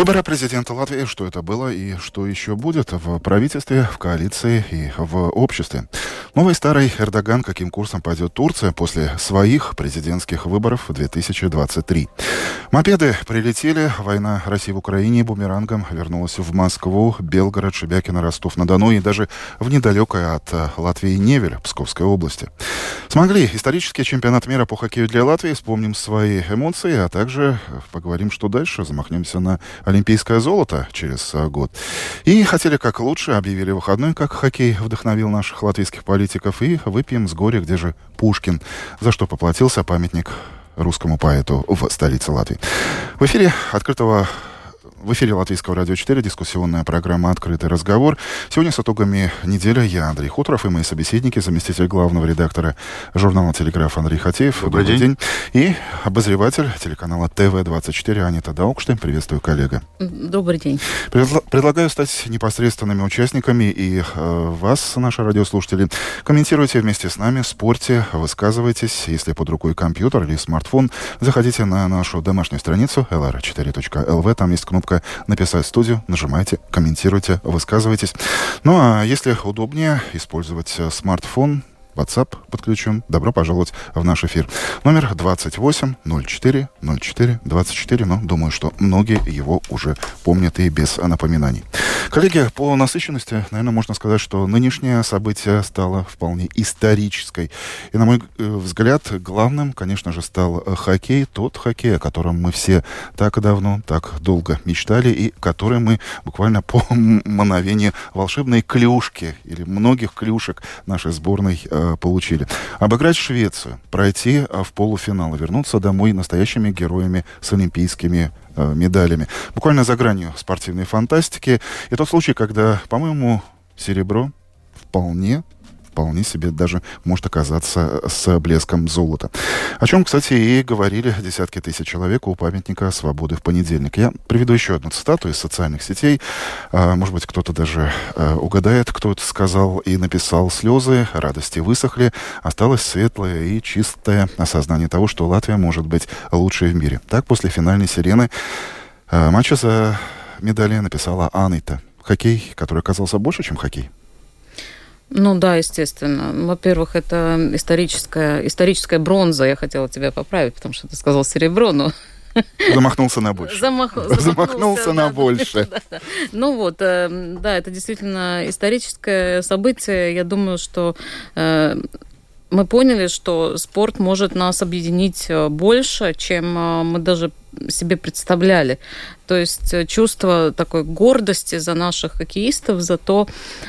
Выборы президента Латвии, что это было и что еще будет в правительстве, в коалиции и в обществе. Новый старый Эрдоган, каким курсом пойдет Турция после своих президентских выборов 2023. Мопеды прилетели, война России в Украине бумерангом вернулась в Москву, Белгород, Шебякино, Ростов-на-Дону и даже в недалекой от Латвии Невель, Псковской области. Смогли исторический чемпионат мира по хоккею для Латвии, вспомним свои эмоции, а также поговорим, что дальше, замахнемся на олимпийское золото через год. И хотели как лучше, объявили выходной, как хоккей вдохновил наших латвийских политиков политиков и выпьем с горя, где же Пушкин, за что поплатился памятник русскому поэту в столице Латвии. В эфире открытого в эфире Латвийского радио 4 дискуссионная программа «Открытый разговор». Сегодня с итогами недели я, Андрей Хуторов, и мои собеседники, заместитель главного редактора журнала «Телеграф» Андрей Хатеев. Добрый, Добрый день. день. И обозреватель телеканала ТВ-24 Анита Даукштейн. Приветствую, коллега. Добрый день. Предла- предлагаю стать непосредственными участниками и э, вас, наши радиослушатели, комментируйте вместе с нами, спорьте, высказывайтесь. Если под рукой компьютер или смартфон, заходите на нашу домашнюю страницу lr4.lv. Там есть кнопка кнопка «Написать студию». Нажимайте, комментируйте, высказывайтесь. Ну а если удобнее использовать э, смартфон, WhatsApp подключен. Добро пожаловать в наш эфир. Номер 28 04 04 24. Но думаю, что многие его уже помнят и без напоминаний. Коллеги, по насыщенности, наверное, можно сказать, что нынешнее событие стало вполне исторической. И, на мой э, взгляд, главным, конечно же, стал э, хоккей. Тот хоккей, о котором мы все так давно, так долго мечтали, и который мы буквально по мановению волшебной клюшки или многих клюшек нашей сборной э, получили. Обыграть Швецию, пройти а, в полуфинал, вернуться домой настоящими героями с олимпийскими э, медалями. Буквально за гранью спортивной фантастики. И тот случай, когда, по-моему, серебро вполне вполне себе даже может оказаться с блеском золота. О чем, кстати, и говорили десятки тысяч человек у памятника свободы в понедельник. Я приведу еще одну цитату из социальных сетей. А, может быть, кто-то даже а, угадает, кто это сказал и написал слезы, радости высохли, осталось светлое и чистое осознание того, что Латвия может быть лучшей в мире. Так, после финальной сирены а, матча за медали написала Анита. Хоккей, который оказался больше, чем хоккей. Ну да, естественно. Во-первых, это историческая, историческая бронза. Я хотела тебя поправить, потому что ты сказал серебро, но Замахнулся на больше. Замах... Замахнулся, замахнулся на да, больше. Да, да. Ну вот, э, да, это действительно историческое событие. Я думаю, что э, мы поняли, что спорт может нас объединить э, больше, чем мы даже себе представляли. То есть э, чувство такой гордости за наших хоккеистов, за то,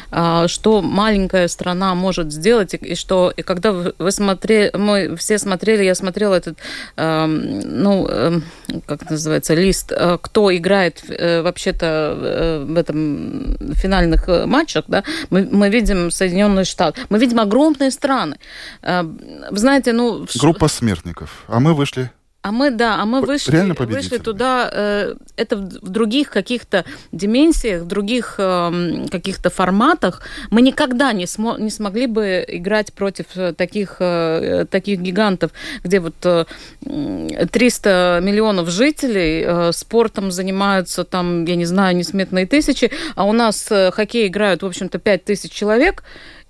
а, что маленькая страна может сделать, и что, и когда вы смотрели, мы все смотрели, я смотрела этот, эм, ну, эм, как называется, лист, э, кто играет э, вообще-то в этом финальных матчах, да, мы, мы видим Соединенные Штаты, мы видим огромные страны. Вы знаете, ну... Группа смертников, а мы вышли а мы, да, а мы вышли, Реально вышли туда, э, это в, в других каких-то дименсиях, в других э, каких-то форматах. Мы никогда не, смо не смогли бы играть против э, таких, э, таких гигантов, где вот э, 300 миллионов жителей э, спортом занимаются там, я не знаю, несметные тысячи, а у нас э, хоккей играют, в общем-то, 5 тысяч человек,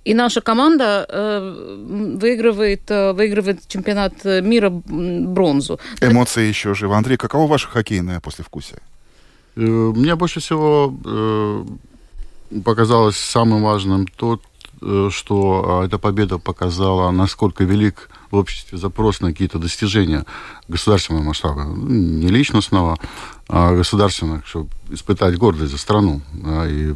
и наша команда э, выигрывает, э, выигрывает чемпионат мира бронзу. Эмоции еще живы. Андрей, каково ваше хоккейное послевкусие? Э, мне больше всего э, показалось самым важным то, э, что эта победа показала, насколько велик в обществе запрос на какие-то достижения государственного масштаба. Ну, не личностного, а государственных, чтобы испытать гордость за страну. И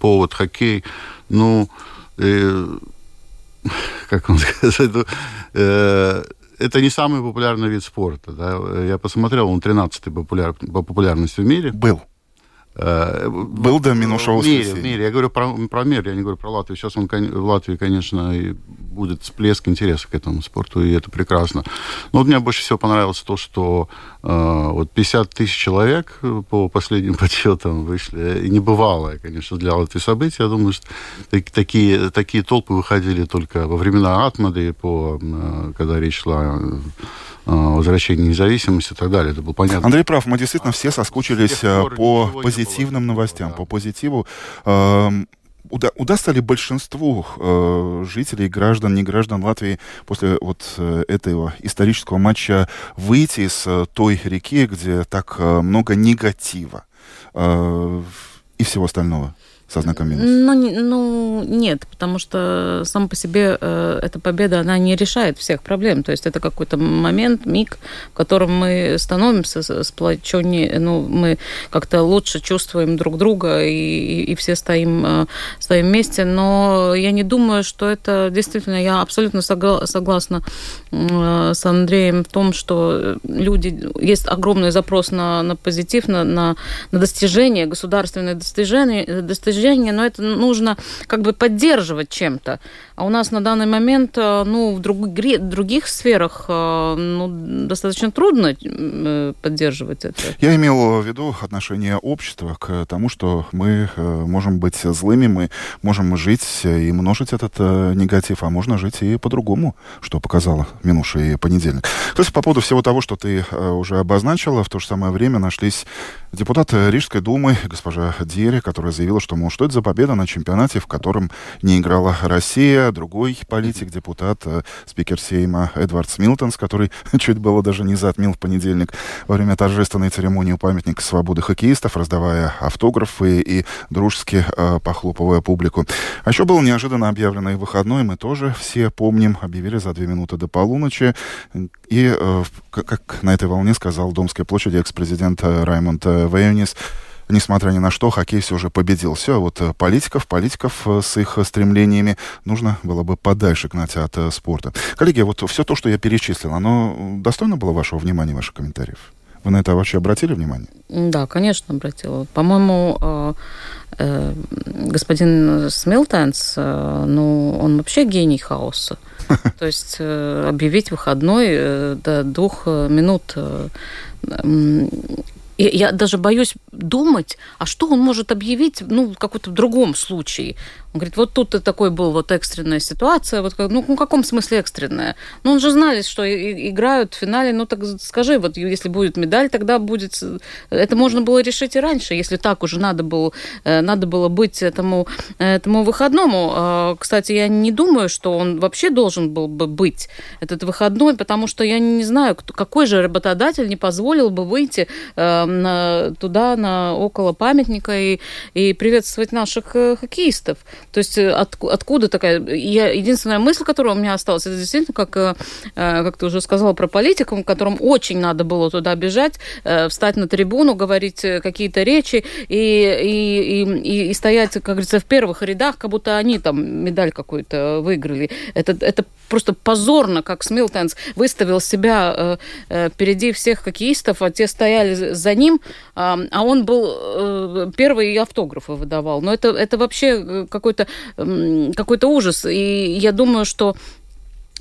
повод хоккей, ну, э, как вам сказать, э, это не самый популярный вид спорта. Да? Я посмотрел, он 13-й популяр, по популярности в мире. Был. Э, Был до минувшего в мире, в мире. Я говорю про, про мир, я не говорю про Латвию. Сейчас он, в Латвии, конечно, будет всплеск интереса к этому спорту, и это прекрасно. Но вот мне больше всего понравилось то, что э, вот 50 тысяч человек по последним подсчетам вышли. И небывалое, конечно, для Латвии событие. Я думаю, что такие, такие толпы выходили только во времена Атмады, по, э, когда речь шла Э, возвращения независимости и так далее. Это было понятно. Андрей прав, мы действительно все соскучились э, по позитивным новостям, да. по позитиву. Эм, уда удастся ли большинству э, жителей, граждан, не граждан Латвии после вот э, этого исторического матча выйти из э, той реки, где так э, много негатива э, и всего остального? Со знаком минус? Ну, ну нет, потому что сам по себе э, эта победа, она не решает всех проблем. То есть это какой-то момент, миг, в котором мы становимся сплоченнее, ну, мы как-то лучше чувствуем друг друга и, и, и все стоим, э, стоим вместе. Но я не думаю, что это действительно, я абсолютно согла- согласна э, с Андреем в том, что люди, есть огромный запрос на, на позитив, на, на, на достижения, государственные достижения, достижения движение, но это нужно как бы поддерживать чем-то. А у нас на данный момент, э, ну, в друг, других сферах, э, ну, достаточно трудно э, поддерживать это. Я имел в виду отношение общества к тому, что мы можем быть злыми, мы можем жить и множить этот негатив, а можно жить и по-другому, что показало минувший понедельник. То есть по поводу всего того, что ты уже обозначила, в то же самое время нашлись депутаты Рижской думы, госпожа Диери, которая заявила, что, мол, что это за победа на чемпионате, в котором не играла Россия, другой политик, депутат, э, спикер Сейма Эдвард Смилтонс, который чуть было даже не затмил в понедельник во время торжественной церемонии у памятника свободы хоккеистов, раздавая автографы и дружески э, похлопывая публику. А еще был неожиданно объявленный выходной, мы тоже все помним, объявили за две минуты до полуночи. И, э, как на этой волне сказал Домской площади экс-президент Раймонд Вейонис, несмотря ни на что, хоккей все же победил. Все, вот э, политиков, политиков э, с их стремлениями нужно было бы подальше гнать от э, спорта. Коллеги, вот все то, что я перечислил, оно достойно было вашего внимания, ваших комментариев? Вы на это вообще обратили внимание? Да, конечно, обратила. По-моему, господин Смилтенс, ну, он вообще гений хаоса. То есть объявить выходной до двух минут и я даже боюсь думать, а что он может объявить, ну, в каком-то другом случае. Он говорит, вот тут такой был вот экстренная ситуация, вот ну, в каком смысле экстренная? Ну, он же знали, что играют в финале, ну, так скажи, вот если будет медаль, тогда будет... Это можно было решить и раньше, если так уже надо было, э, надо было быть этому, этому выходному. А, кстати, я не думаю, что он вообще должен был бы быть, этот выходной, потому что я не знаю, какой же работодатель не позволил бы выйти э, на, туда, на около памятника и, и приветствовать наших э, хоккеистов. То есть э, от, откуда такая... Я, единственная мысль, которая у меня осталась, это действительно, как, э, как ты уже сказала про политиков, которым очень надо было туда бежать, встать на трибуну, говорить какие-то речи и, и, и, и стоять, как говорится, в первых рядах, как будто они там медаль какую-то выиграли. Это, это просто позорно, как Смилтенс выставил себя впереди всех хоккеистов, а те стояли за ним, а он был первый и автографы выдавал. Но это, это вообще какой-то какой-то какой ужас. И я думаю, что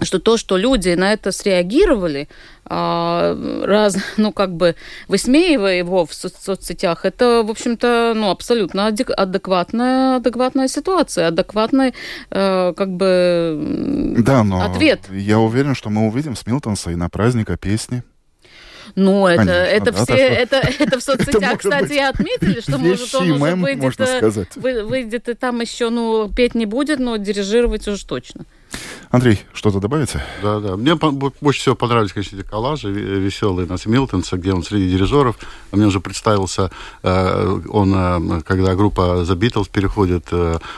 что то, что люди на это среагировали, а, раз, ну, как бы высмеивая его в со- соцсетях, это, в общем-то, ну, абсолютно адекватная, адекватная ситуация, адекватный, э, как бы, да, но ответ. Я уверен, что мы увидим с Милтонса и на праздника песни ну, это, Конечно, это да, все, это, это в соцсетях, кстати, отметили, что может он уже выйдет, э, выйдет и там еще, ну, петь не будет, но дирижировать уже точно. Андрей, что-то добавите? Да, да. Мне больше всего понравились, конечно, эти коллажи веселые Нас Милтонса, где он среди дирижеров. А мне уже представился, э, он, э, когда группа The Beatles переходит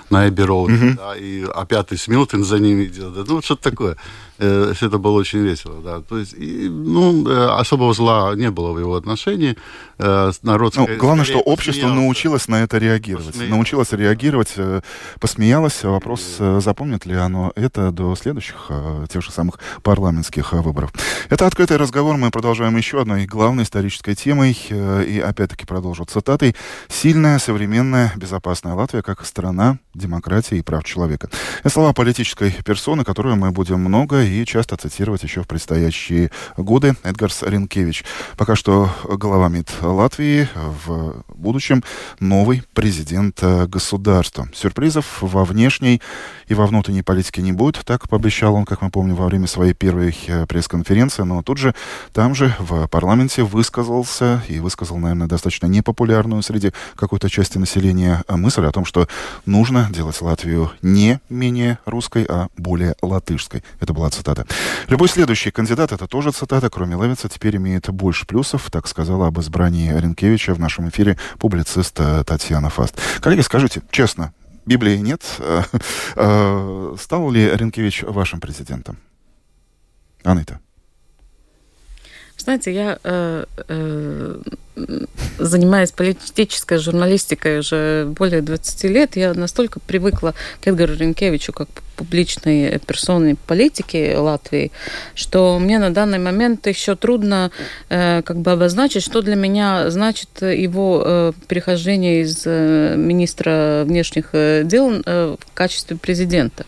на Эбби Роуд, mm-hmm. да, и а пятый с Милтон за ними идет. Ну, что-то такое. Э, это было очень весело, да. То есть, и, ну, э, особого зла не было в его отношении. Э, народ... Ну, главное, что общество научилось на это реагировать. Посмеялось. Научилось реагировать, посмеялось. Вопрос, запомнит ли оно это до следующих, тех же самых парламентских выборов. Это открытый разговор. Мы продолжаем еще одной главной исторической темой. И опять-таки продолжу цитатой. «Сильная, современная, безопасная Латвия как страна демократии и прав человека». Это слова политической персоны, которую мы будем много и часто цитировать еще в предстоящие годы. Эдгарс Ренкевич. Пока что глава МИД Латвии, в будущем новый президент э, государства. Сюрпризов во внешней и во внутренней политике не будет, так пообещал он, как мы помним, во время своей первой э, пресс-конференции, но тут же, там же, в парламенте высказался и высказал, наверное, достаточно непопулярную среди какой-то части населения мысль о том, что нужно делать Латвию не менее русской, а более латышской. Это была цитата. Любой следующий кандидат, это тоже цитата, кроме Левица, теперь имеет больше плюсов, так сказала об избрании Ренкевича в нашем эфире публицист э, Татьяна Фаст. Коллеги, скажите, честно, Библии нет. Э, э, стал ли Ренкевич вашим президентом? Анита. Знаете, я э, э, занимаюсь политической журналистикой уже более 20 лет. Я настолько привыкла к Эдгару Ренкевичу как публичной персоне политики Латвии, что мне на данный момент еще трудно э, как бы обозначить, что для меня значит его э, перехождение из э, министра внешних э, дел э, в качестве президента.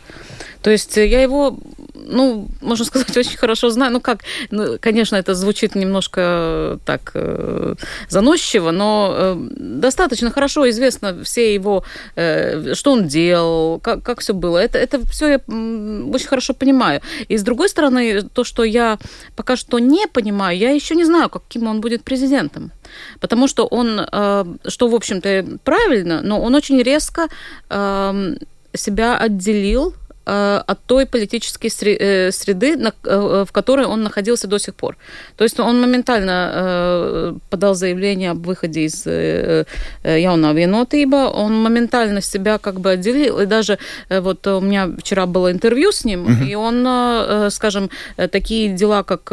То есть я его ну, можно сказать, очень хорошо знаю. Ну, как, ну, конечно, это звучит немножко так э, заносчиво, но э, достаточно хорошо известно все его, э, что он делал, как, как все было. Это, это все я очень хорошо понимаю. И с другой стороны, то, что я пока что не понимаю, я еще не знаю, каким он будет президентом. Потому что он, э, что, в общем-то, правильно, но он очень резко э, себя отделил от той политической э, среды, э, в которой он находился до сих пор. То есть он моментально подал заявление об выходе из Яуна Венотыба, он моментально себя как бы отделил, и даже вот у меня вчера было интервью с ним, угу. и он, скажем, такие дела, как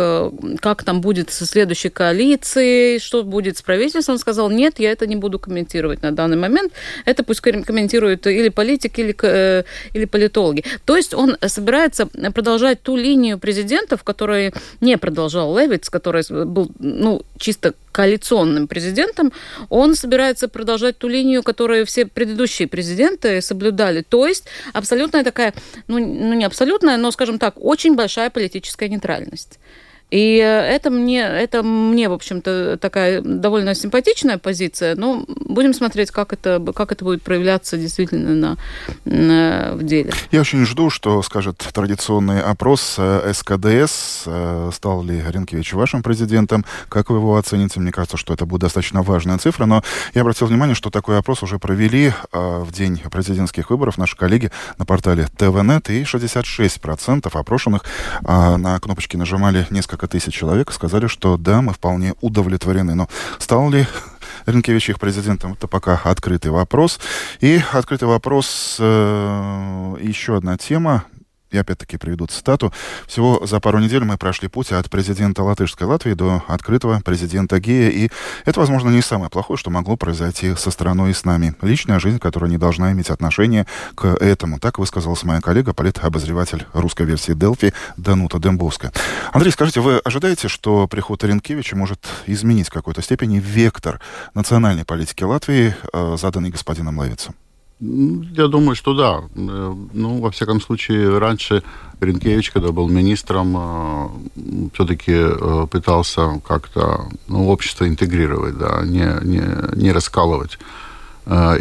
как там будет со следующей коалицией, что будет с правительством, он сказал, нет, я это не буду комментировать на данный момент, это пусть комментируют или политики, или, или политологи. То есть он собирается продолжать ту линию президентов, которую не продолжал Левиц, который был ну, чисто коалиционным президентом, он собирается продолжать ту линию, которую все предыдущие президенты соблюдали. То есть абсолютная такая, ну, ну не абсолютная, но, скажем так, очень большая политическая нейтральность. И это мне, это мне, в общем-то, такая довольно симпатичная позиция, но будем смотреть, как это, как это будет проявляться действительно на, на, в деле. Я очень жду, что скажет традиционный опрос э, СКДС. Э, стал ли Ренкевич вашим президентом? Как вы его оцените? Мне кажется, что это будет достаточно важная цифра, но я обратил внимание, что такой опрос уже провели э, в день президентских выборов наши коллеги на портале ТВНет, и 66% опрошенных на кнопочки нажимали несколько несколько тысяч человек сказали, что да, мы вполне удовлетворены. Но стал ли Ренкевич их президентом, это пока открытый вопрос. И открытый вопрос, э, еще одна тема, я опять-таки приведу цитату. Всего за пару недель мы прошли путь от президента Латышской Латвии до открытого президента Гея. И это, возможно, не самое плохое, что могло произойти со страной и с нами. Личная жизнь, которая не должна иметь отношения к этому. Так высказалась моя коллега, политобозреватель русской версии Делфи Данута Дембовская. Андрей, скажите, вы ожидаете, что приход Ренкевича может изменить в какой-то степени вектор национальной политики Латвии, э, заданный господином Левицем? Я думаю, что да. Э, ну, во всяком случае, раньше Ренкевич, когда был министром, э, все-таки э, пытался как-то ну, общество интегрировать, да, не, не, не раскалывать.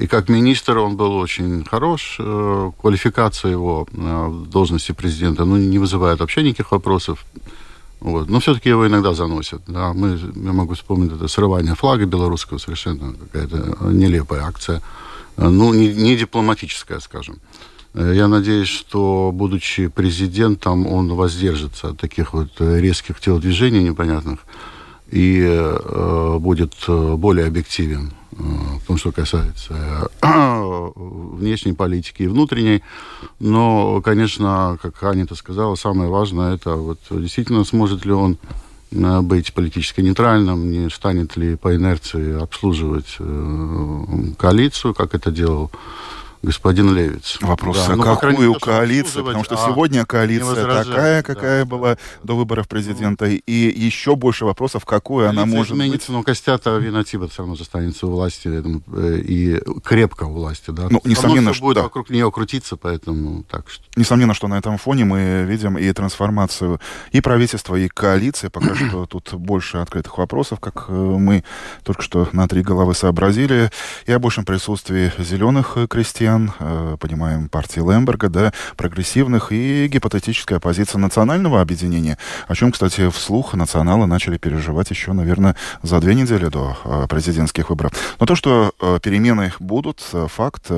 И как министр он был очень хорош. Квалификация его в должности президента ну, не вызывает вообще никаких вопросов. Вот. Но все-таки его иногда заносят. Да. Мы, я могу вспомнить это срывание флага белорусского, совершенно какая-то нелепая акция. Э, ну, не, не дипломатическая, скажем. Э, я надеюсь, что, будучи президентом, он воздержится от таких вот резких телодвижений непонятных и э, будет более объективен в том, что касается внешней политики и внутренней. Но, конечно, как Анита сказала, самое важное это вот действительно сможет ли он быть политически нейтральным, не станет ли по инерции обслуживать коалицию, как это делал господин Левиц. Вопрос, да, а ну, какую коалицию? Потому что а сегодня коалиция такая, какая да, была до выборов президента, ну, и еще больше вопросов, какую она может изменится, быть. Но Костята Винатиба все равно останется у власти э, и крепко у власти. Да? Ну, несомненно, что... будет да. вокруг нее крутиться, поэтому так что... Несомненно, что на этом фоне мы видим и трансформацию и правительства, и коалиции. Пока что тут больше открытых вопросов, как э, мы только что на три головы сообразили, и о большем присутствии зеленых крестьян, крестьян, э, понимаем, партии Лемберга, да, прогрессивных и гипотетическая оппозиция национального объединения, о чем, кстати, вслух националы начали переживать еще, наверное, за две недели до э, президентских выборов. Но то, что э, перемены будут, факт.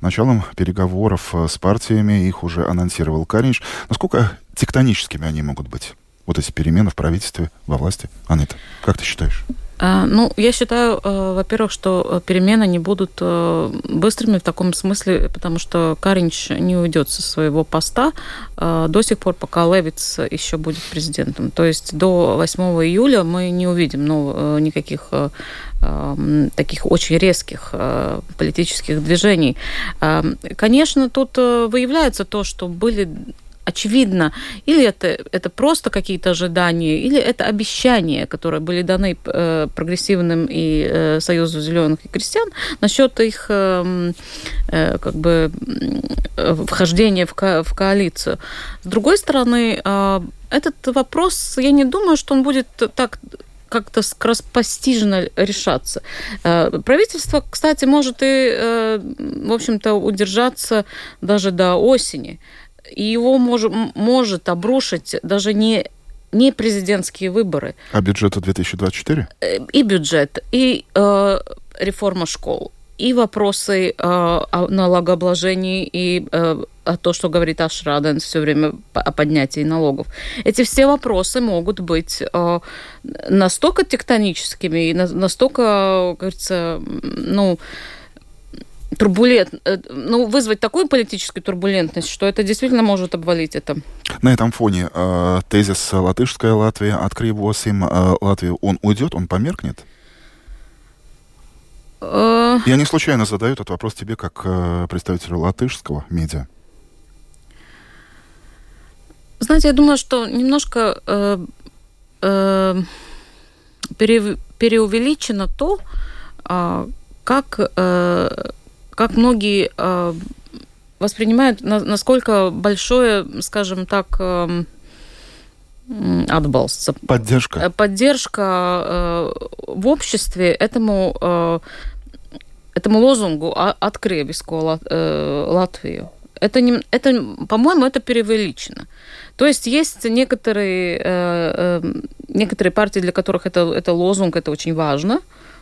Началом переговоров с партиями их уже анонсировал Каринч. Насколько тектоническими они могут быть? Вот эти перемены в правительстве, во власти. Анита, как ты считаешь? А, ну, я считаю, э, во-первых, что э, перемены не будут э, быстрыми в таком смысле, потому что Каринч не уйдет со своего поста до сих пор, пока Левиц еще будет президентом. То есть до 8 июля мы не увидим ну, никаких таких очень резких политических движений. Конечно, тут выявляется то, что были очевидно, или это, это просто какие-то ожидания, или это обещания, которые были даны э, прогрессивным и э, Союзу зеленых и крестьян насчет их э, э, как бы вхождения в, ко в коалицию. С другой стороны, э, этот вопрос, я не думаю, что он будет так как-то скоропостижно решаться. Э, правительство, кстати, может и, э, в общем-то, удержаться даже до осени и его мож, может обрушить даже не не президентские выборы. А бюджета 2024? Э, и бюджет, и э, реформа школ, и вопросы э, о налогообложении, и э, о то, что говорит Ашраден все время о поднятии налогов. Эти все вопросы могут быть э, настолько тектоническими и на, настолько, говорится, ну, турбулент, э, ну, вызвать такую политическую турбулентность, что это действительно может обвалить это. На этом фоне э, тезис «Латышская Латвия, открой 8 э, Латвию», он уйдет, он померкнет? Э... Я не случайно задаю этот вопрос тебе как э, представителю латышского медиа. Знаете, я думаю, что немножко э, э, пере, переувеличено то, э, как э, как многие э, воспринимают, на, насколько большое, скажем так, э, отбалс. Поддержка. Э, поддержка в обществе этому, этому лозунгу «Открой виско э, Латвию». Это, не, это, по-моему, это преувеличено. То есть есть некоторые, некоторые партии, для которых это, это лозунг, это очень важно.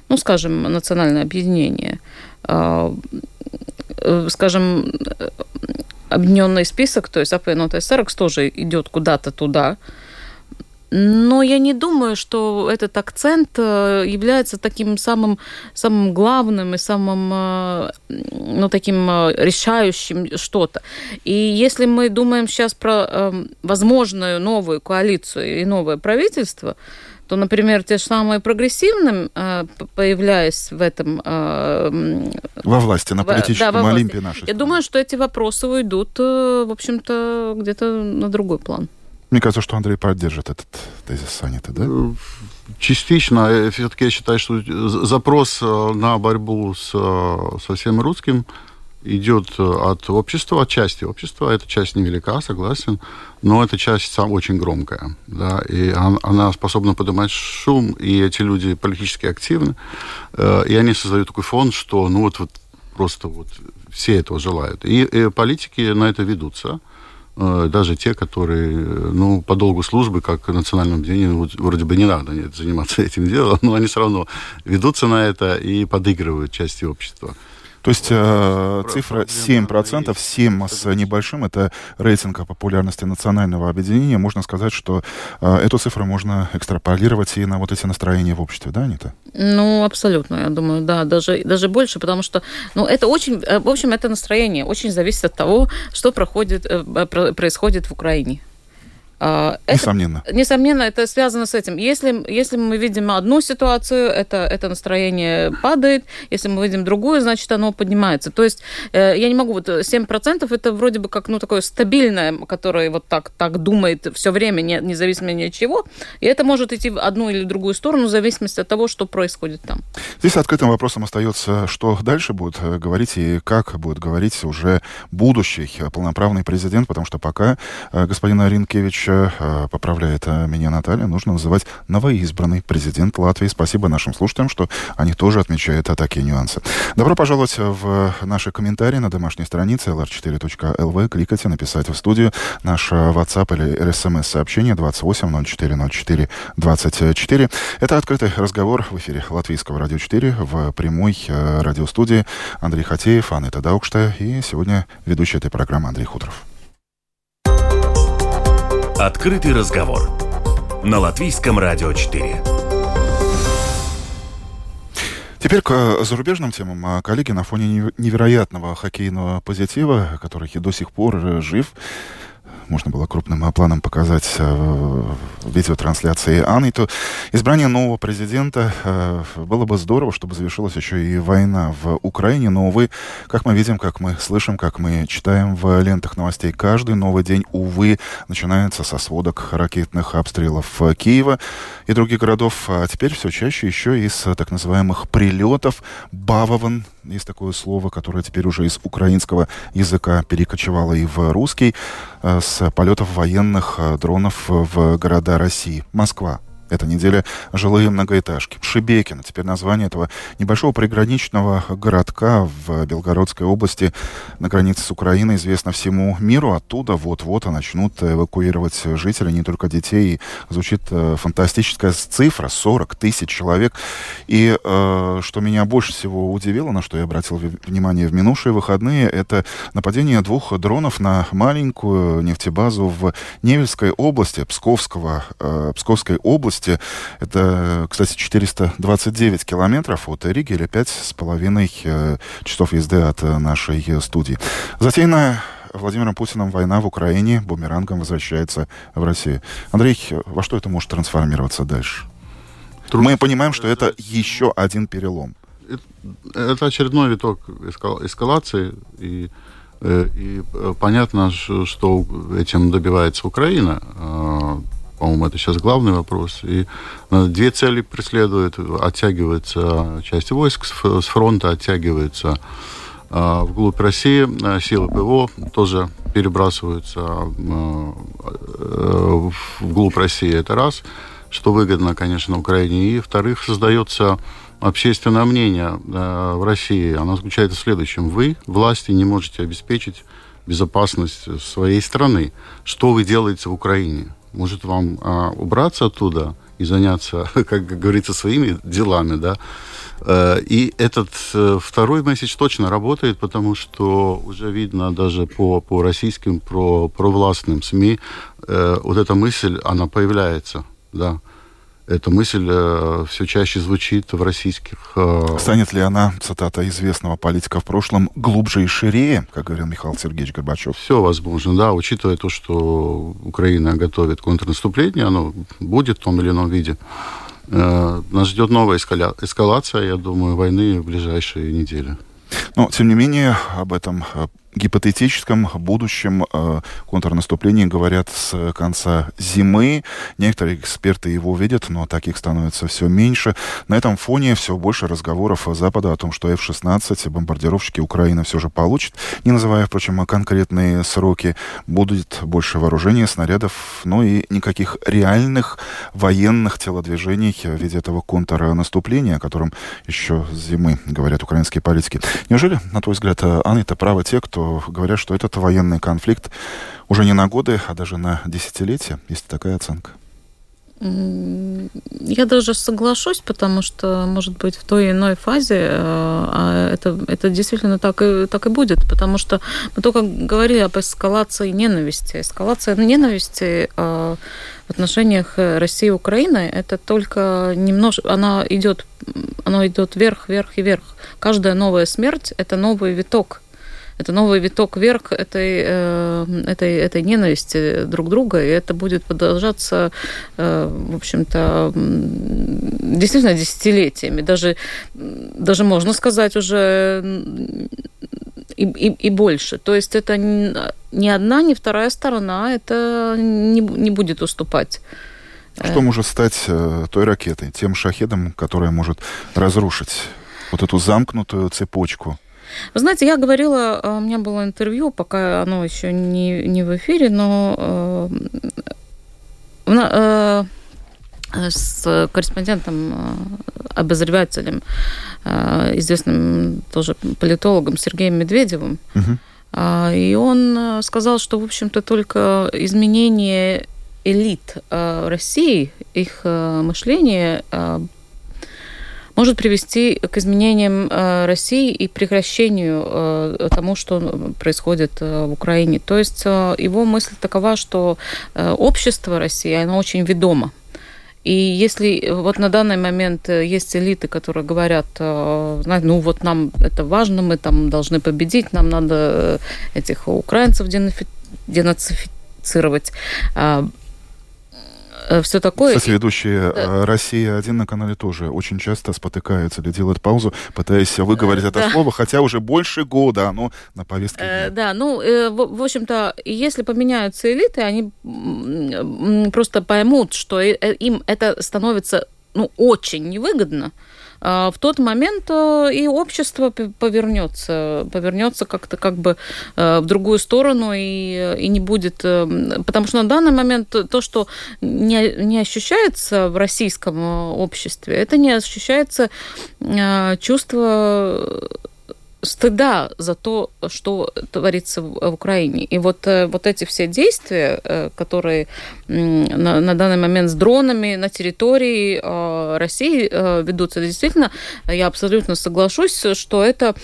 Ну, скажем, национальное объединение. А, э, скажем, объединенный список, то есть АПНОТ Саракс тоже идет куда-то туда. Но я не думаю, что этот акцент э, является таким самым, самым главным и самым э, ну, таким решающим что-то. И если мы думаем сейчас про возможную новую коалицию и новое правительство, то, например, те же самые прогрессивным, э, появляясь в этом... Э, во власти, на политическом да, Олимпе нашей. Я думаю, что эти вопросы уйдут, э, в общем-то, где-то на другой план. Мне кажется, что Андрей поддержит этот тезис Санита, да? Частично. Все-таки я считаю, что запрос на борьбу с, со всем русским идет э, от общества, от части общества. Эта часть невелика, согласен, но эта часть сам очень громкая, да, и она способна поднимать шум, и эти люди политически активны, э, и они создают такой фон, что, ну вот, вот просто вот все этого желают. И, и политики на это ведутся э, даже те, которые, ну, по долгу службы, как национальным объединению, вроде бы не надо заниматься этим делом, но они все равно ведутся на это и подыгрывают части общества. То есть э, цифра 7%, 7 с небольшим, это рейтинг популярности национального объединения. Можно сказать, что э, эту цифру можно экстраполировать и на вот эти настроения в обществе, да, Анита? Ну, абсолютно, я думаю, да, даже, даже больше, потому что, ну, это очень, э, в общем, это настроение очень зависит от того, что проходит, происходит в Украине. А, это, несомненно. Несомненно, это связано с этим. Если, если мы видим одну ситуацию, это, это настроение падает. Если мы видим другую, значит, оно поднимается. То есть э, я не могу... Вот 7% это вроде бы как ну, такое стабильное, которое вот так, так думает все время, не, независимо ни от чего. И это может идти в одну или другую сторону, в зависимости от того, что происходит там. Здесь открытым вопросом остается, что дальше будет э, говорить и как будет говорить уже будущий полноправный президент, потому что пока э, господин Аринкевич э, поправляет э, меня Наталья, нужно называть новоизбранный президент Латвии. Спасибо нашим слушателям, что они тоже отмечают такие нюансы. Добро пожаловать в наши комментарии на домашней странице lr4.lv. Кликайте «Написать в студию». Наш WhatsApp или SMS-сообщение 280404 24. Это открытый разговор в эфире Латвийского радио 4 в прямой э, радиостудии Андрей Хатеев, Анна Тадаукшта и сегодня ведущий этой программы Андрей Хуторов. Открытый разговор на Латвийском радио 4. Теперь к э, зарубежным темам. А, коллеги, на фоне невероятного хоккейного позитива, который до сих пор э, жив, можно было крупным планом показать э, видеотрансляции Анны, то избрание нового президента э, было бы здорово, чтобы завершилась еще и война в Украине, но, увы, как мы видим, как мы слышим, как мы читаем в лентах новостей, каждый новый день, увы, начинается со сводок ракетных обстрелов Киева и других городов, а теперь все чаще еще из так называемых прилетов Бавован, есть такое слово, которое теперь уже из украинского языка перекочевало и в русский, э, с полетов военных э, дронов в города России. Москва, эта неделя жилые многоэтажки. Шебекино, теперь название этого небольшого приграничного городка в Белгородской области на границе с Украиной известно всему миру. Оттуда вот-вот начнут эвакуировать жителей, не только детей. Звучит э, фантастическая цифра, 40 тысяч человек. И э, что меня больше всего удивило, на что я обратил внимание в минувшие выходные, это нападение двух дронов на маленькую нефтебазу в Невельской области, Псковского, э, Псковской области, области. Это, кстати, 429 километров от Риги или 5,5 э, часов езды от э, нашей э, студии. Затеянная Владимиром Путиным война в Украине бумерангом возвращается в Россию. Андрей, во что это может трансформироваться дальше? Труд... Мы понимаем, что это еще один перелом. Это очередной виток эскалации, и, и понятно, что этим добивается Украина а, по-моему, это сейчас главный вопрос. И э, две цели преследует. Оттягивается часть войск с фронта, оттягивается э, вглубь России. Э, силы ПВО тоже перебрасываются вглубь России. Это раз, что выгодно, конечно, Украине. И, вторых, создается общественное мнение в России. Оно заключается в следующем. Вы, власти, не можете обеспечить безопасность своей страны. Что вы делаете в Украине? Может вам а, убраться оттуда и заняться, как говорится, своими делами, да? Э, и этот э, второй месседж точно работает, потому что уже видно даже по, по российским, про, провластным СМИ, э, вот эта мысль, она появляется, да эта мысль э, все чаще звучит в российских... Э... Станет ли она, цитата известного политика в прошлом, глубже и ширее, как говорил Михаил Сергеевич Горбачев? Все возможно, да, учитывая то, что Украина готовит контрнаступление, оно будет в том или ином виде. Э, нас ждет новая эскаля... эскалация, я думаю, войны в ближайшие недели. Но, тем не менее, об этом э, гипотетическом будущем э, контрнаступлении говорят с конца зимы. Некоторые эксперты его видят, но таких становится все меньше. На этом фоне все больше разговоров Запада о том, что F-16 бомбардировщики Украины все же получит, не называя, впрочем, конкретные сроки. Будет больше вооружения, снарядов, но и никаких реальных военных телодвижений в виде этого контрнаступления, о котором еще с зимы говорят украинские политики. Неужели, на твой взгляд, Анна, это право те, кто говорят, что этот военный конфликт уже не на годы, а даже на десятилетия. Есть такая оценка? Я даже соглашусь, потому что, может быть, в той или иной фазе э, а это, это действительно так и, так и будет, потому что мы только говорили об эскалации ненависти. Эскалация ненависти э, в отношениях России и Украины это только немножко, она идет, она идет вверх, вверх и вверх. Каждая новая смерть это новый виток это новый виток вверх этой, э, этой, этой ненависти друг друга, и это будет продолжаться, э, в общем-то, действительно десятилетиями. Даже, даже можно сказать уже и, и, и больше. То есть это ни одна, ни вторая сторона это не, не будет уступать. Что может стать э, той ракетой, тем шахедом, которая может разрушить вот эту замкнутую цепочку вы знаете, я говорила, э, у меня было интервью, пока оно еще не, не в эфире, но э, э, с корреспондентом, э, обозревателем, э, известным тоже политологом Сергеем Медведевым. Угу. И он сказал, что, в общем-то, только изменение элит России, их мышление может привести к изменениям э, России и прекращению э, тому, что происходит э, в Украине. То есть его мысль такова, что общество России, оно очень ведомо. И если вот на данный момент есть элиты, которые говорят, ну вот нам это важно, мы там должны победить, нам надо этих украинцев денацифицировать, а, все такое. Кстати, ведущие да. «Россия-1» на канале тоже очень часто спотыкаются или делают паузу, пытаясь выговорить это да. слово, хотя уже больше года оно на повестке. Э, да, ну, э, в общем-то, если поменяются элиты, они просто поймут, что им это становится ну, очень невыгодно, в тот момент э, и общество повернется, повернется как-то как бы э, в другую сторону и, и не будет... Э, потому что на данный момент то, что не, не ощущается в российском обществе, это не ощущается чувство стыда за то, что творится в Украине. И вот, э, вот эти все действия, э, которые на, на данный момент с дронами на территории э, России ведутся, действительно, я абсолютно соглашусь, что это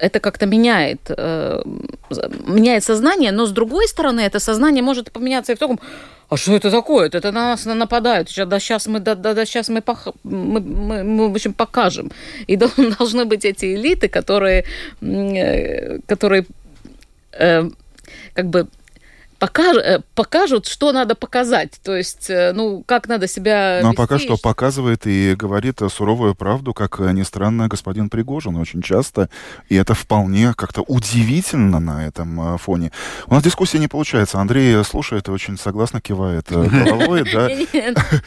это как-то меняет, меняет сознание, но с другой стороны, это сознание может поменяться и в таком, а что это такое? Это на нас нападают. Сейчас, да, сейчас мы, да, да, да, сейчас мы, пох... мы, мы, мы, в общем, покажем. И должны быть эти элиты, которые, э, которые э, как бы покаж, э, покажут, что надо показать. То есть, э, ну, как надо себя Ну, а пока что показывает и говорит суровую правду, как ни странно, господин Пригожин очень часто. И это вполне как-то удивительно на этом э, фоне. У нас дискуссия не получается. Андрей слушает и очень согласно кивает головой, да?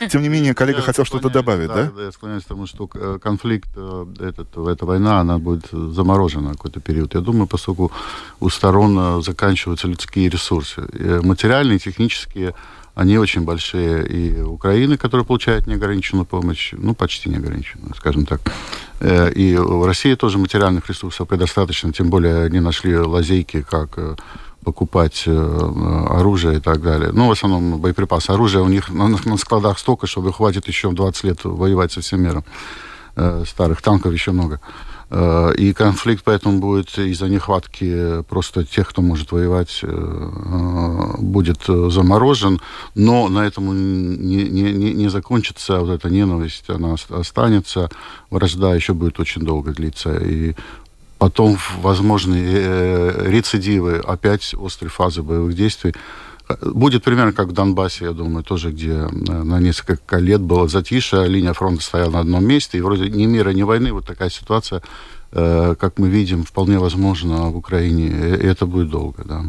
Тем не менее, коллега хотел что-то добавить, да? Да, я склоняюсь к тому, что конфликт, этот, эта война, она будет заморожена какой-то период. Я думаю, поскольку у сторон заканчиваются людские ресурсы Э, материальные, технические, они очень большие. И Украина, которая получает неограниченную помощь, ну, почти неограниченную, скажем так. Э, и в России тоже материальных ресурсов предостаточно, тем более они нашли лазейки, как э, покупать оружие и так далее. Ну, в основном боеприпасы. Оружие у них на, складах столько, чтобы хватит еще 20 лет воевать со всем миром. Старых танков еще много. Э, и конфликт поэтому будет из-за нехватки просто тех, кто может воевать, э, э, будет заморожен. Но на этом не, не, не закончится вот эта ненависть, она останется. Вражда еще будет очень долго длиться. И потом возможны рецидивы, опять острые фазы боевых действий. Будет примерно как в Донбассе, я думаю, тоже, где на несколько лет было затишье, линия фронта стояла на одном месте, и вроде ни мира, ни войны, вот такая ситуация, э, как мы видим, вполне возможно в Украине, и это будет долго, да.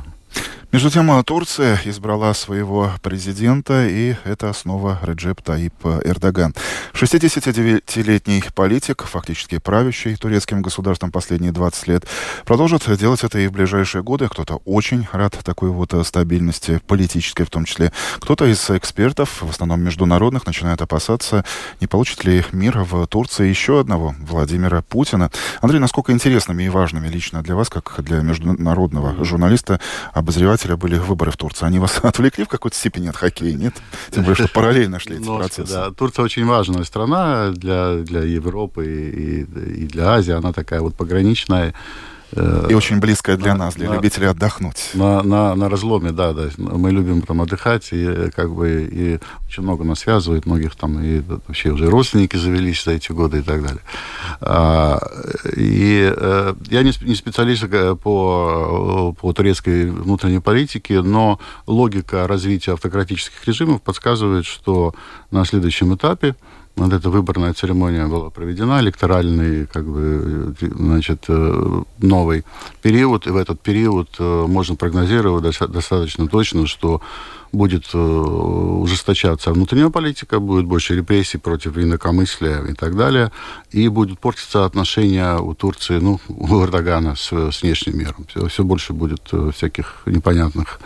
Между тем, Турция избрала своего президента, и это снова Реджеп Таип Эрдоган. 69-летний политик, фактически правящий турецким государством последние 20 лет, продолжит делать это и в ближайшие годы. Кто-то очень рад такой вот стабильности, политической в том числе. Кто-то из экспертов, в основном международных, начинает опасаться, не получит ли мир в Турции еще одного Владимира Путина. Андрей, насколько интересными и важными лично для вас, как для международного журналиста, обозревать председателя были выборы в Турции. Они вас отвлекли в какой-то степени от хоккея, нет? Тем более, что параллельно шли эти процессы. Да, Турция очень важная страна для, для Европы и, и для Азии. Она такая вот пограничная. Э, и очень близкая для на, нас, для на, любителей отдохнуть. На, на, на разломе, да, да. Мы любим там отдыхать, и как бы и очень много нас связывает, многих там и вообще уже родственники завелись за эти годы и так далее. А, и э, я не, не специалист э, по, по турецкой внутренней политике, но логика развития автократических режимов подсказывает, что на следующем этапе вот эта выборная церемония была проведена, электоральный, как бы, значит, э, новый период, и в этот период э, можно прогнозировать достаточно точно, что будет э, ужесточаться внутренняя политика, будет больше репрессий против инакомыслия и так далее, и будет портиться отношения у Турции, ну, у Эрдогана с, с внешним миром. Все, все больше будет э, всяких непонятных...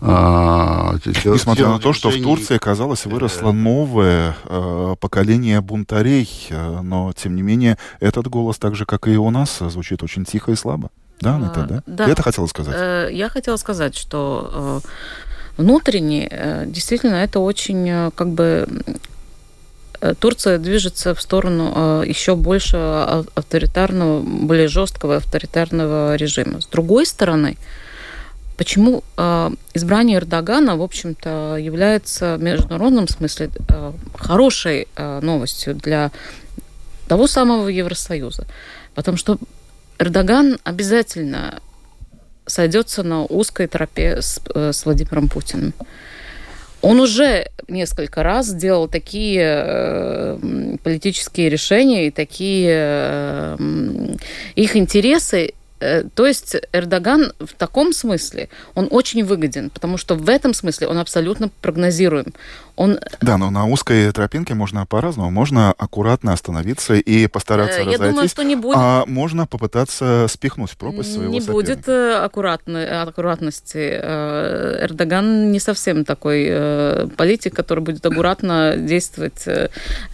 Э, Несмотря на то, что в Турции, казалось, выросло э. новое э, поколение бунтарей, но, тем не менее, этот голос, так же, как и у нас, звучит очень тихо и слабо. Да, Анетта, да? да? Ты это хотела сказать? Я хотела сказать, что внутренне, э, действительно, это очень э, как бы э, Турция движется в сторону еще больше авторитарного, более жесткого авторитарного режима. С другой стороны, почему избрание Эрдогана, в общем-то, является в международном смысле хорошей новостью для того самого Евросоюза? Потому что Эрдоган обязательно сойдется на узкой тропе с, э, с Владимиром Путиным. Он уже несколько раз делал такие э, политические решения и такие э, их интересы то есть Эрдоган в таком смысле, он очень выгоден, потому что в этом смысле он абсолютно прогнозируем. Он... Да, но на узкой тропинке можно по-разному. Можно аккуратно остановиться и постараться э, Я разойтись. думаю, что не будет... А можно попытаться спихнуть в пропасть своего Не соперника. будет э, аккуратной, аккуратности. Эрдоган не совсем такой политик, который будет аккуратно действовать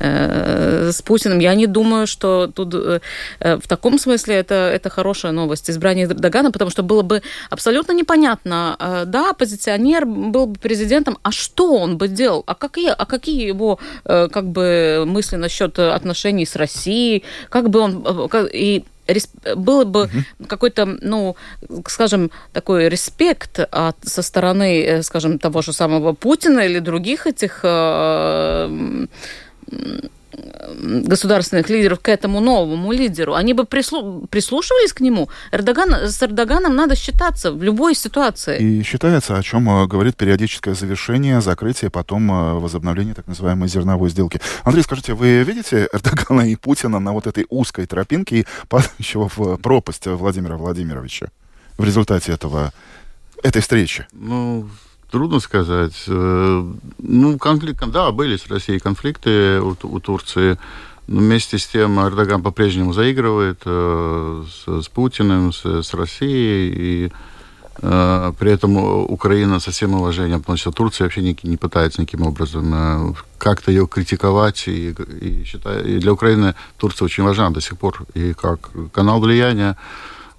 с Путиным. Я не думаю, что тут в таком смысле это, это хорошая новость новость избрания Эрдогана, потому что было бы абсолютно непонятно, э, да, оппозиционер был бы президентом, а что он бы делал, а какие, а какие его э, как бы мысли насчет отношений с Россией, как бы он э, и было бы угу. какой-то, ну, скажем, такой респект от, со стороны, скажем, того же самого Путина или других этих государственных лидеров к этому новому лидеру, они бы прислу... прислушивались к нему. Эрдоган... С Эрдоганом надо считаться в любой ситуации. И считается, о чем э, говорит периодическое завершение, закрытие, потом э, возобновление так называемой зерновой сделки. Андрей, скажите, вы видите Эрдогана и Путина на вот этой узкой тропинке и падающего в пропасть Владимира Владимировича в результате этого, этой встречи? Ну, Трудно сказать. Э, ну, конфликт, да, были с Россией конфликты у, у Турции. Но вместе с тем Эрдоган по-прежнему заигрывает э, с, с Путиным, с, с Россией. И э, при этом Украина со всем уважением относится. Турция вообще не, не пытается никаким образом э, как-то ее критиковать. И, и, считаю, и для Украины Турция очень важна до сих пор. И как канал влияния,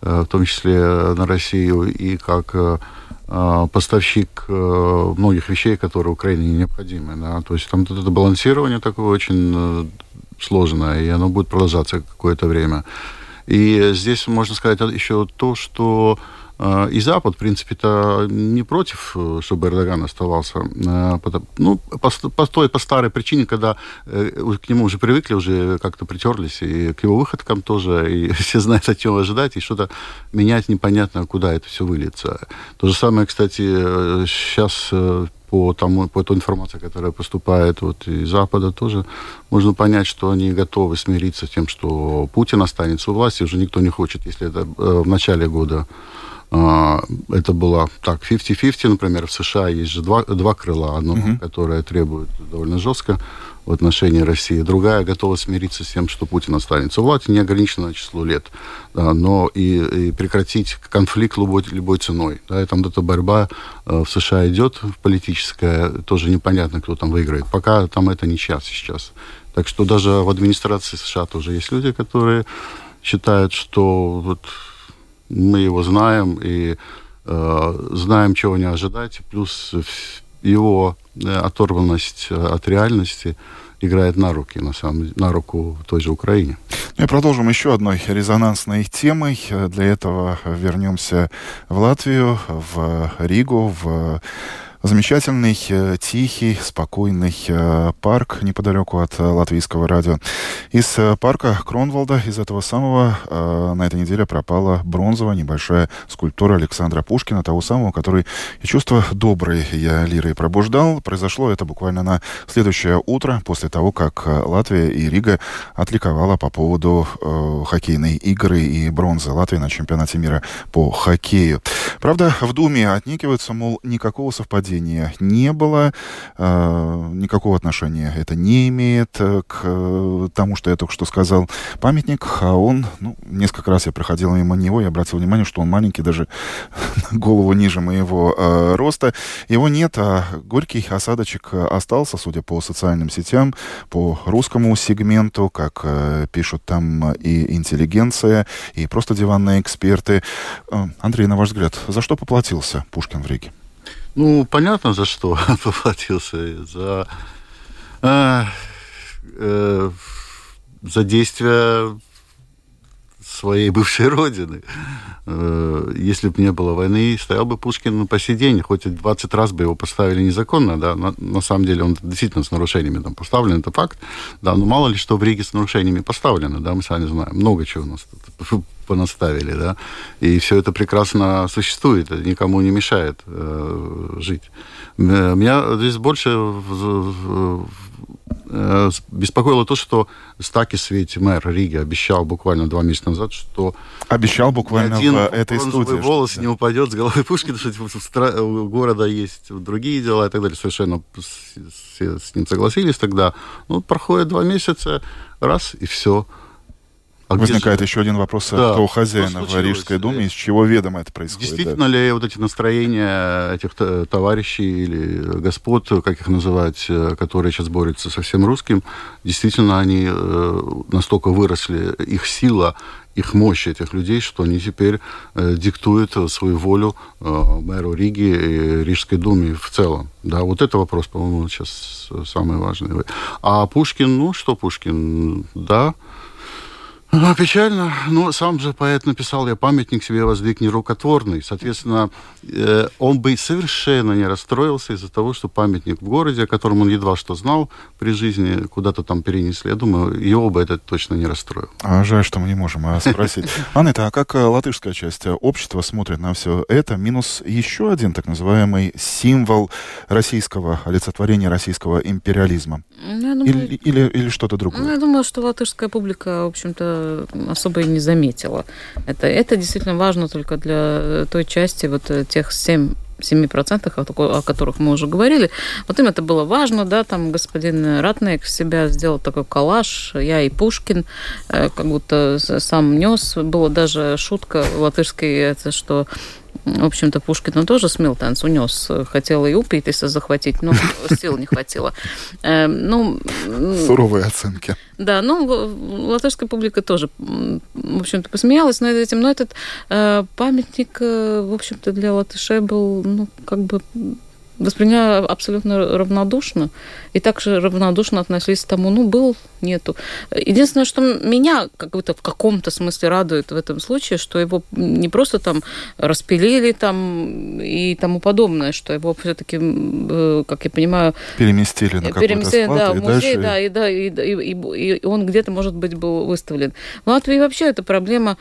э, в том числе на Россию, и как... Э, поставщик э, многих вещей, которые Украине необходимы. Да? То есть там это балансирование такое очень э, сложное, и оно будет продолжаться какое-то время. И здесь можно сказать еще то, что а, и Запад, в принципе-то, не против, э, чтобы Эрдоган оставался. А, ну, по, по по старой причине, когда э, к нему уже привыкли, уже как-то притерлись, и к его выходкам тоже, и все знают, от чего ожидать, и что-то менять непонятно, куда это все выльется. То же самое, кстати, сейчас э, по, тому, по той информации, которая поступает вот из Запада, тоже можно понять, что они готовы смириться с тем, что Путин останется у власти, уже никто не хочет, если это в начале года а, это было так, 50-50, например, в США есть же два, два крыла. Одно, uh-huh. которое требует довольно жестко в отношении России, другая готова смириться с тем, что Путин останется у власти неограниченное число лет, да, но и, и прекратить конфликт любой, любой ценой. Да, и там эта борьба э, в США идет политическая, тоже непонятно, кто там выиграет. Пока там это не час сейчас. Так что даже в администрации США тоже есть люди, которые считают, что вот мы его знаем, и знаем, чего не ожидать, плюс его оторванность от реальности играет на руки, на, самом, на руку той же Украине. Ну и продолжим еще одной резонансной темой. Для этого вернемся в Латвию, в Ригу, в Замечательный, э, тихий, спокойный э, парк неподалеку от э, латвийского радио. Из парка Кронвалда, из этого самого, на этой неделе пропала бронзовая небольшая скульптура Александра Пушкина, того самого, который и чувство доброй я лирой пробуждал. Произошло это буквально на следующее утро, после того, как Латвия и Рига отликовала по поводу хоккейной игры и бронзы Латвии на чемпионате мира по хоккею. Правда, в Думе отникиваются, мол, никакого совпадения нападения не было, э, никакого отношения это не имеет э, к э, тому, что я только что сказал. Памятник, а он, ну, несколько раз я проходил мимо него, я обратил внимание, что он маленький, даже голову ниже моего роста. Его нет, а горький осадочек остался, судя по социальным сетям, по русскому сегменту, как пишут там и интеллигенция, и просто диванные эксперты. Андрей, на ваш взгляд, за что поплатился Пушкин в Риге? Ну, понятно, за что поплатился. За, э, э, за действия своей бывшей родины. Э, если бы не было войны, стоял бы Пушкин по сей хоть и 20 раз бы его поставили незаконно, да, на, на самом деле он действительно с нарушениями там поставлен, это факт, да, но мало ли что в Риге с нарушениями поставлено, да, мы сами знаем, много чего у нас тут понаставили, да, и все это прекрасно существует, никому не мешает э, жить. Меня здесь больше Э, беспокоило то, что Стакис, ведь мэр Риги, обещал буквально два месяца назад, что... Обещал буквально один в этой студии. волос что, не упадет с головы Пушкина, что типа, у города есть другие дела и так далее. Совершенно все с ним согласились тогда. Ну, проходит два месяца, раз, и все. А Возникает же... еще один вопрос, да. кто хозяина в Рижской думе, из чего ведомо это происходит. Действительно да. ли вот эти настроения этих товарищей или господ, как их называть, э, которые сейчас борются со всем русским, действительно они э, настолько выросли, их сила, их мощь этих людей, что они теперь э, диктуют свою волю мэру Риги и Рижской думе в целом. Да, вот это вопрос, по-моему, сейчас самый важный. А Пушкин, ну что Пушкин, да, ну, печально. Но сам же поэт написал, я памятник себе воздвиг нерукотворный. Соответственно, э, он бы совершенно не расстроился из-за того, что памятник в городе, о котором он едва что знал при жизни, куда-то там перенесли. Я думаю, его бы это точно не расстроил. А жаль, что мы не можем а, спросить. Анна, а как э, латышская часть общества смотрит на все это? Минус еще один так называемый символ российского, олицетворения российского империализма. Ну, думаю, или, или, или что-то другое? Ну, я думаю, что латышская публика, в общем-то, особо и не заметила. Это, это действительно важно только для той части, вот э, тех 7 7%, о которых мы уже говорили. Вот им это было важно, да, там господин Ратнек себя сделал такой коллаж, я и Пушкин, э, как будто сам нес. Была даже шутка латышской, это что в общем-то, Пушкин он тоже смел танц, унес. Хотел и Упитиса захватить, но сил не хватило. Эм, ну, Суровые оценки. Да, ну, латышская публика тоже, в общем-то, посмеялась над этим. Но этот э, памятник, э, в общем-то, для латышей был, ну, как бы восприняла абсолютно равнодушно. И также равнодушно относились к тому, ну, был, нету. Единственное, что меня как будто в каком-то смысле радует в этом случае, что его не просто там распилили там и тому подобное, что его все-таки, э, как я понимаю... Переместили на какой-то переместили, склад, да, в музей, дальше... да, и, да, и, и, и, и он где-то, может быть, был выставлен. В Латвии вообще эта проблема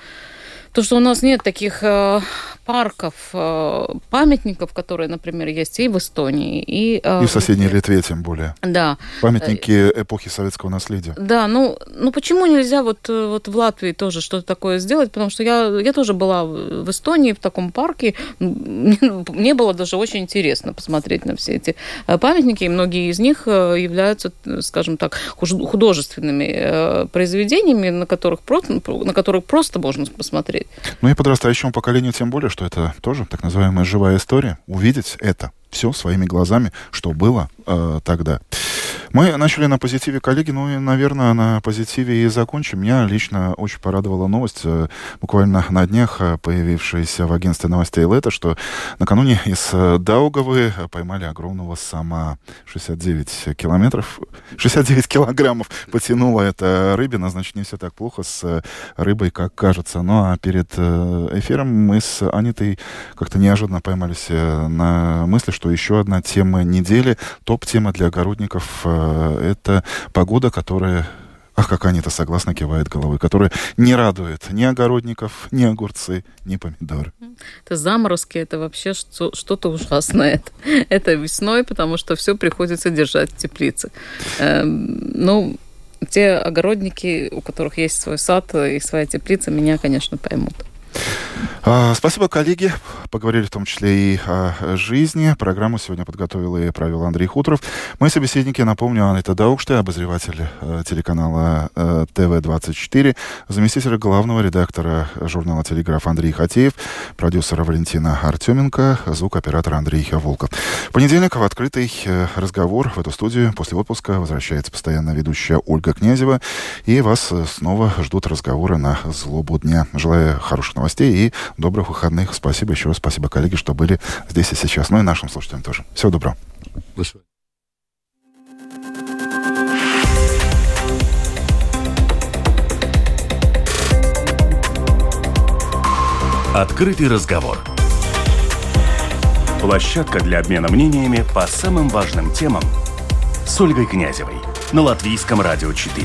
то, что у нас нет таких э, парков, э, памятников, которые, например, есть и в Эстонии, и... Э, и в соседней Литве, тем более. Да. Памятники эпохи советского наследия. Да, ну, ну почему нельзя вот, вот в Латвии тоже что-то такое сделать? Потому что я, я тоже была в Эстонии, в таком парке. Мне, было даже очень интересно посмотреть на все эти памятники, и многие из них являются, скажем так, художественными произведениями, на которых, на которых просто можно посмотреть. Ну и подрастающему поколению тем более, что это тоже так называемая живая история. Увидеть это все своими глазами, что было э, тогда. Мы начали на позитиве, коллеги, ну и, наверное, на позитиве и закончим. Меня лично очень порадовала новость, э, буквально на днях э, появившаяся в агентстве новостей Лето, что накануне из э, Даугавы поймали огромного сама 69 километров, 69 килограммов потянула эта рыбина, значит, не все так плохо с рыбой, как кажется. Ну а перед эфиром мы с Анитой как-то неожиданно поймались на мысли, что еще одна тема недели, топ-тема для огородников это погода, которая Ах, как они-то согласно кивает головой, которая не радует ни огородников, ни огурцы, ни помидоры. Это заморозки, это вообще что-то ужасное. Это весной, потому что все приходится держать в теплице. Эм, ну, те огородники, у которых есть свой сад и своя теплица, меня, конечно, поймут. А, спасибо, коллеги. Поговорили в том числе и о жизни. Программу сегодня подготовил и провел Андрей Хуторов. Мои собеседники, напомню, Анна Даукште, обозреватель э, телеканала э, ТВ-24, заместитель главного редактора журнала «Телеграф» Андрей Хатеев, продюсера Валентина Артеменко, звукоператор Андрей Волков. В понедельник в открытый э, разговор в эту студию после отпуска возвращается постоянно ведущая Ольга Князева. И вас снова ждут разговоры на злобу дня. Желаю хороших новостей и добрых выходных. Спасибо еще раз. Спасибо, коллеги, что были здесь и сейчас. Ну и нашим слушателям тоже. Всего доброго. До свидания. Открытый разговор. Площадка для обмена мнениями по самым важным темам с Ольгой Князевой на Латвийском радио 4.